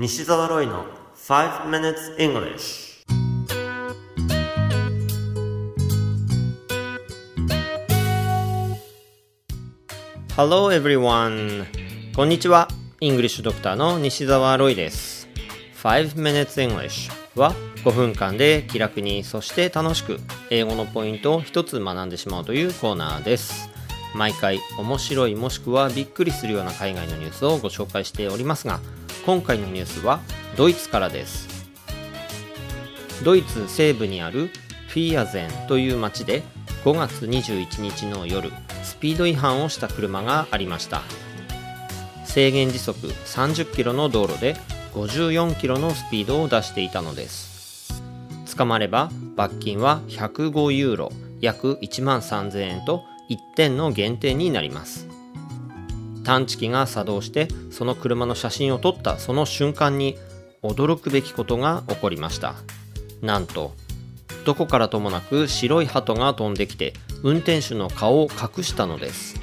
西澤ロイの5 minutes English Hello everyone. こんにちは。イングリッシュドクターの西澤ロイです。5 minutes English は5分間で気楽にそして楽しく英語のポイントを一つ学んでしまうというコーナーです。毎回面白いもしくはびっくりするような海外のニュースをご紹介しておりますが今回のニュースはドイツからです。ドイツ西部にあるフィアゼンという町で5月21日の夜スピード違反をした車がありました。制限時速30キロの道路で54キロのスピードを出していたのです。捕まれば罰金は105ユーロ約1万3000円と1点の減点になります。探知機が作動してその車の写真を撮ったその瞬間に驚くべきことが起こりました。なんとどこからともなく白い鳩が飛んできて運転手の顔を隠したのです。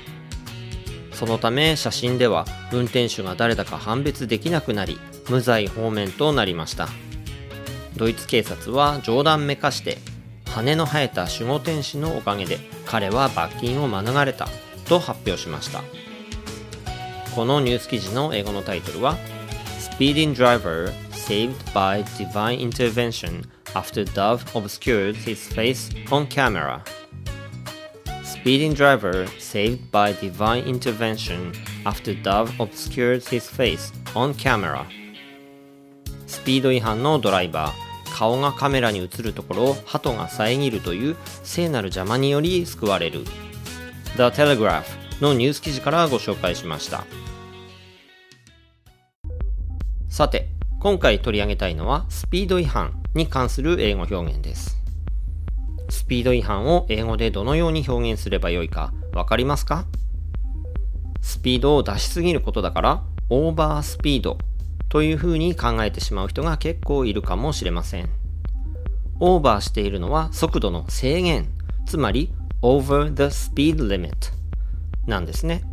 そのため写真では運転手が誰だか判別できなくなり無罪放免となりました。ドイツ警察は冗談めかして羽の生えた守護天使のおかげで彼は罰金を免れたと発表しました。このニュース記事の英語のタイトルは Speeding driver saved by divine intervention after Dove obscured his face on camera Speeding driver saved by divine intervention after Dove obscured his face on camera スピード違反のドライバー顔がカメラに映るところを鳩が遮るという聖なる邪魔により救われる The Telegraph のニュース記事からご紹介しましたさて今回取り上げたいのはスピード違反に関する英語表現です。スピード違反を英語でどのように表現すればよいかわかりますか？スピードを出しすぎることだからオーバースピードというふうに考えてしまう人が結構いるかもしれません。オーバーしているのは速度の制限つまり over the speed limit なんですね。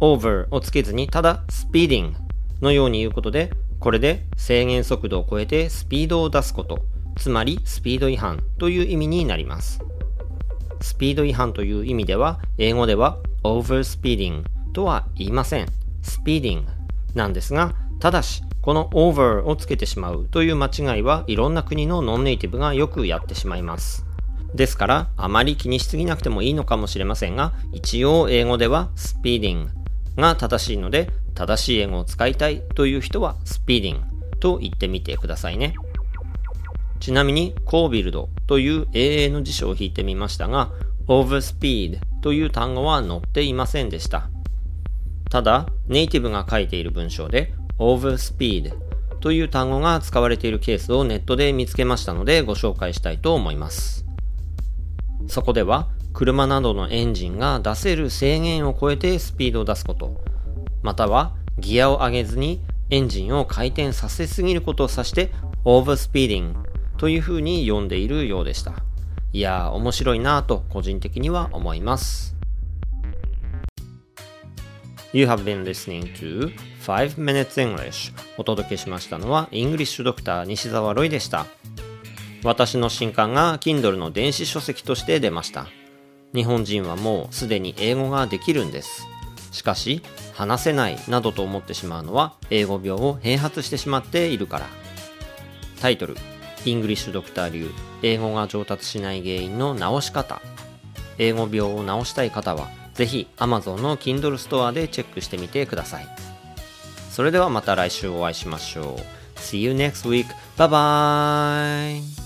over をつけずにただ speeding のように言うことでこれで制限速度を超えてスピードを出すことつまりスピード違反という意味になります。スピード違反という意味では英語では overspeeding とは言いません。speeding なんですがただしこの over をつけてしまうという間違いはいろんな国のノンネイティブがよくやってしまいます。ですからあまり気にしすぎなくてもいいのかもしれませんが一応英語では speeding が正しいので正しい英語を使いたいという人は speeding と言ってみてくださいね。ちなみにコービルドという英英の辞書を引いてみましたが overspeed という単語は載っていませんでした。ただネイティブが書いている文章で overspeed という単語が使われているケースをネットで見つけましたのでご紹介したいと思います。そこでは車などのエンジンが出せる制限を超えてスピードを出すこと。またはギアを上げずにエンジンを回転させすぎることを指して overspeeding という風に呼んでいるようでした。いやー面白いなぁと個人的には思います。You have been listening to 5 Minutes English お届けしましたのはイングリッシュドクター西澤ロイでした。私の新刊が Kindle の電子書籍として出ました。日本人はもうすでに英語ができるんです。しかし話せないなどと思ってしまうのは英語病を併発してしまっているからタイトルイングリッシュドクター流英語が上達しない原因の直し方英語病を治したい方はぜひ Amazon の Kindle ストアでチェックしてみてくださいそれではまた来週お会いしましょう See you next week. Bye bye.